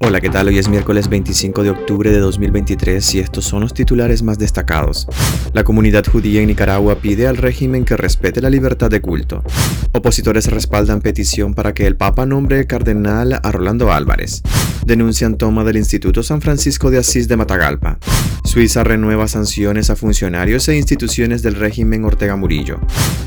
Hola, ¿qué tal? Hoy es miércoles 25 de octubre de 2023 y estos son los titulares más destacados. La comunidad judía en Nicaragua pide al régimen que respete la libertad de culto. Opositores respaldan petición para que el Papa nombre cardenal a Rolando Álvarez. Denuncian toma del Instituto San Francisco de Asís de Matagalpa. Suiza renueva sanciones a funcionarios e instituciones del régimen Ortega Murillo.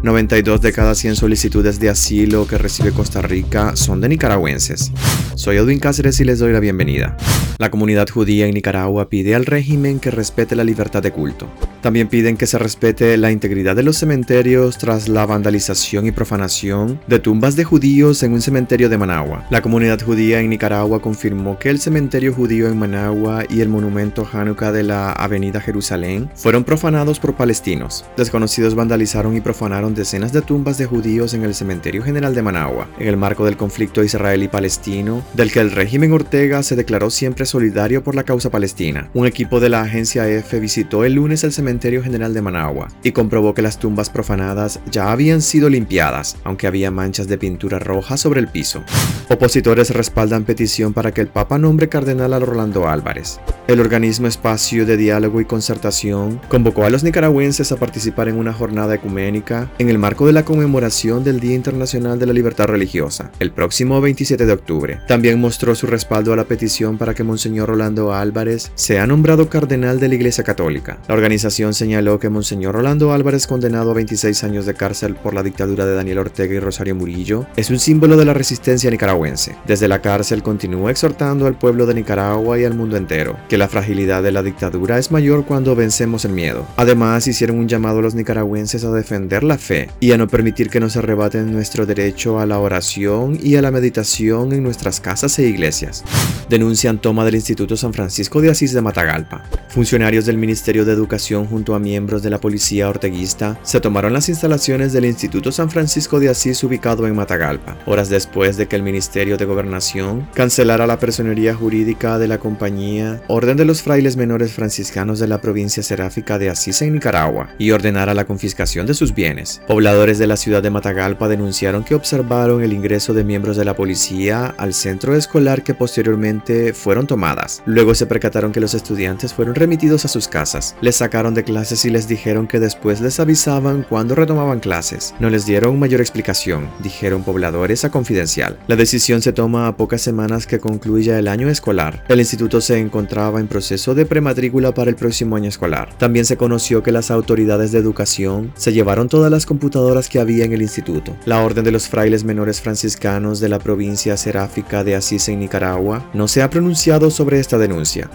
92 de cada 100 solicitudes de asilo que recibe Costa Rica son de nicaragüenses. Soy Edwin Cáceres y les doy la bienvenida. La comunidad judía en Nicaragua pide al régimen que respete la libertad de culto. También piden que se respete la integridad de los cementerios tras la vandalización y profanación de tumbas de judíos en un cementerio de Managua. La comunidad judía en Nicaragua confirmó que el cementerio judío en Managua y el monumento Hanukkah de la Avenida Jerusalén fueron profanados por palestinos. Desconocidos vandalizaron y profanaron decenas de tumbas de judíos en el cementerio general de Managua, en el marco del conflicto israelí-palestino, del que el régimen Ortega se declaró siempre solidario por la causa palestina. Un equipo de la agencia EFE visitó el lunes el cementerio general de Managua y comprobó que las tumbas profanadas ya habían sido limpiadas, aunque había manchas de pintura roja sobre el piso. Opositores respaldan petición para que el Papa nombre cardenal a Rolando Álvarez. El organismo Espacio de Diálogo y Concertación convocó a los nicaragüenses a participar en una jornada ecuménica en el marco de la conmemoración del Día Internacional de la Libertad Religiosa, el próximo 27 de octubre. También mostró su respaldo a la petición para que Monseñor Rolando Álvarez sea nombrado cardenal de la Iglesia Católica. La organización señaló que Monseñor Rolando Álvarez, condenado a 26 años de cárcel por la dictadura de Daniel Ortega y Rosario Murillo, es un símbolo de la resistencia nicaragüense. Desde la cárcel continúa exhortando al pueblo de Nicaragua y al mundo entero que la fragilidad de la dictadura es mayor cuando vencemos el miedo. Además, hicieron un llamado a los nicaragüenses a defender la fe y a no permitir que nos arrebaten nuestro derecho a la oración y a la meditación en nuestras casas e iglesias. Denuncian toma del Instituto San Francisco de Asís de Matagalpa. Funcionarios del Ministerio de Educación junto a miembros de la policía orteguista se tomaron las instalaciones del Instituto San Francisco de Asís ubicado en Matagalpa, horas después de que el Ministerio de Gobernación cancelara la personería jurídica de la compañía Orden de los frailes menores franciscanos de la provincia seráfica de Asís en Nicaragua y ordenara la confiscación de sus bienes. Pobladores de la ciudad de Matagalpa denunciaron que observaron el ingreso de miembros de la policía al centro escolar que posteriormente fueron tomadas. Luego se percataron que los estudiantes fueron remitidos a sus casas. Les sacaron de clases y les dijeron que después les avisaban cuando retomaban clases. No les dieron mayor explicación, dijeron pobladores a Confidencial. La decisión se toma a pocas semanas que concluya el año escolar. El instituto se encontraba en proceso de prematrícula para el próximo año escolar. También se conoció que las autoridades de educación se llevaron todas las computadoras que había en el instituto. La Orden de los Frailes Menores Franciscanos de la provincia seráfica de Asís en Nicaragua no se ha pronunciado sobre esta denuncia.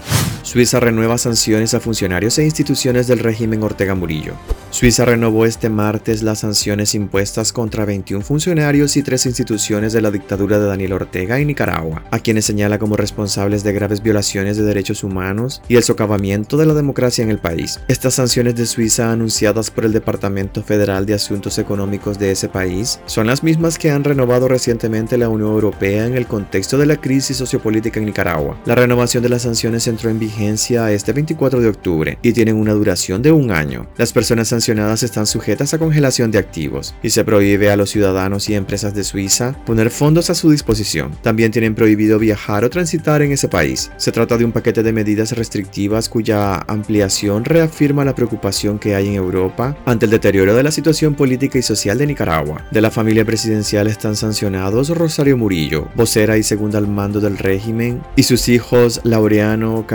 Suiza renueva sanciones a funcionarios e instituciones del régimen Ortega Murillo. Suiza renovó este martes las sanciones impuestas contra 21 funcionarios y tres instituciones de la dictadura de Daniel Ortega en Nicaragua, a quienes señala como responsables de graves violaciones de derechos humanos y el socavamiento de la democracia en el país. Estas sanciones de Suiza anunciadas por el Departamento Federal de Asuntos Económicos de ese país son las mismas que han renovado recientemente la Unión Europea en el contexto de la crisis sociopolítica en Nicaragua. La renovación de las sanciones entró en vigencia este 24 de octubre y tienen una duración de un año. Las personas sancionadas están sujetas a congelación de activos y se prohíbe a los ciudadanos y empresas de Suiza poner fondos a su disposición. También tienen prohibido viajar o transitar en ese país. Se trata de un paquete de medidas restrictivas cuya ampliación reafirma la preocupación que hay en Europa ante el deterioro de la situación política y social de Nicaragua. De la familia presidencial están sancionados Rosario Murillo, vocera y segunda al mando del régimen, y sus hijos Laureano,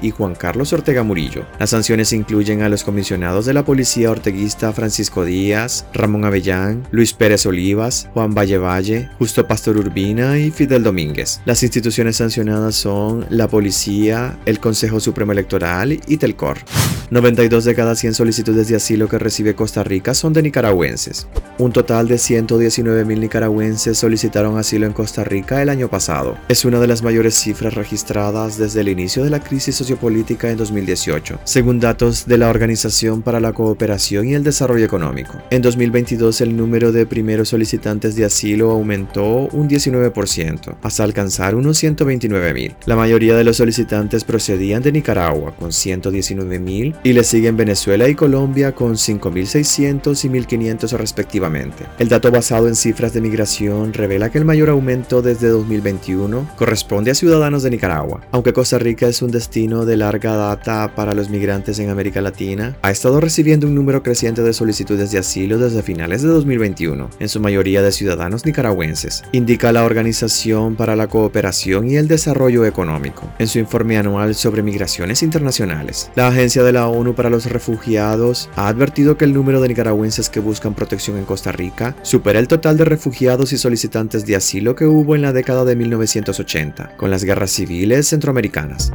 Y Juan Carlos Ortega Murillo. Las sanciones incluyen a los comisionados de la policía orteguista Francisco Díaz, Ramón Avellán, Luis Pérez Olivas, Juan Valle Valle, Justo Pastor Urbina y Fidel Domínguez. Las instituciones sancionadas son la policía, el Consejo Supremo Electoral y Telcor. 92 de cada 100 solicitudes de asilo que recibe Costa Rica son de nicaragüenses. Un total de 119 mil nicaragüenses solicitaron asilo en Costa Rica el año pasado. Es una de las mayores cifras registradas desde el inicio de la crisis sociopolítica en 2018, según datos de la Organización para la Cooperación y el Desarrollo Económico. En 2022 el número de primeros solicitantes de asilo aumentó un 19%, hasta alcanzar unos 129.000. La mayoría de los solicitantes procedían de Nicaragua, con 119.000, y le siguen Venezuela y Colombia con 5.600 y 1.500 respectivamente. El dato basado en cifras de migración revela que el mayor aumento desde 2021 corresponde a ciudadanos de Nicaragua. Aunque Costa Rica es un destino de larga data para los migrantes en América Latina, ha estado recibiendo un número creciente de solicitudes de asilo desde finales de 2021, en su mayoría de ciudadanos nicaragüenses, indica la Organización para la Cooperación y el Desarrollo Económico, en su informe anual sobre migraciones internacionales. La Agencia de la ONU para los Refugiados ha advertido que el número de nicaragüenses que buscan protección en Costa Rica supera el total de refugiados y solicitantes de asilo que hubo en la década de 1980, con las guerras civiles centroamericanas.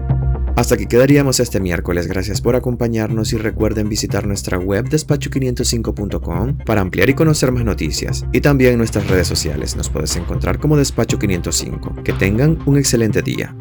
Hasta aquí quedaríamos este miércoles. Gracias por acompañarnos y recuerden visitar nuestra web despacho505.com para ampliar y conocer más noticias. Y también nuestras redes sociales. Nos puedes encontrar como Despacho 505. Que tengan un excelente día.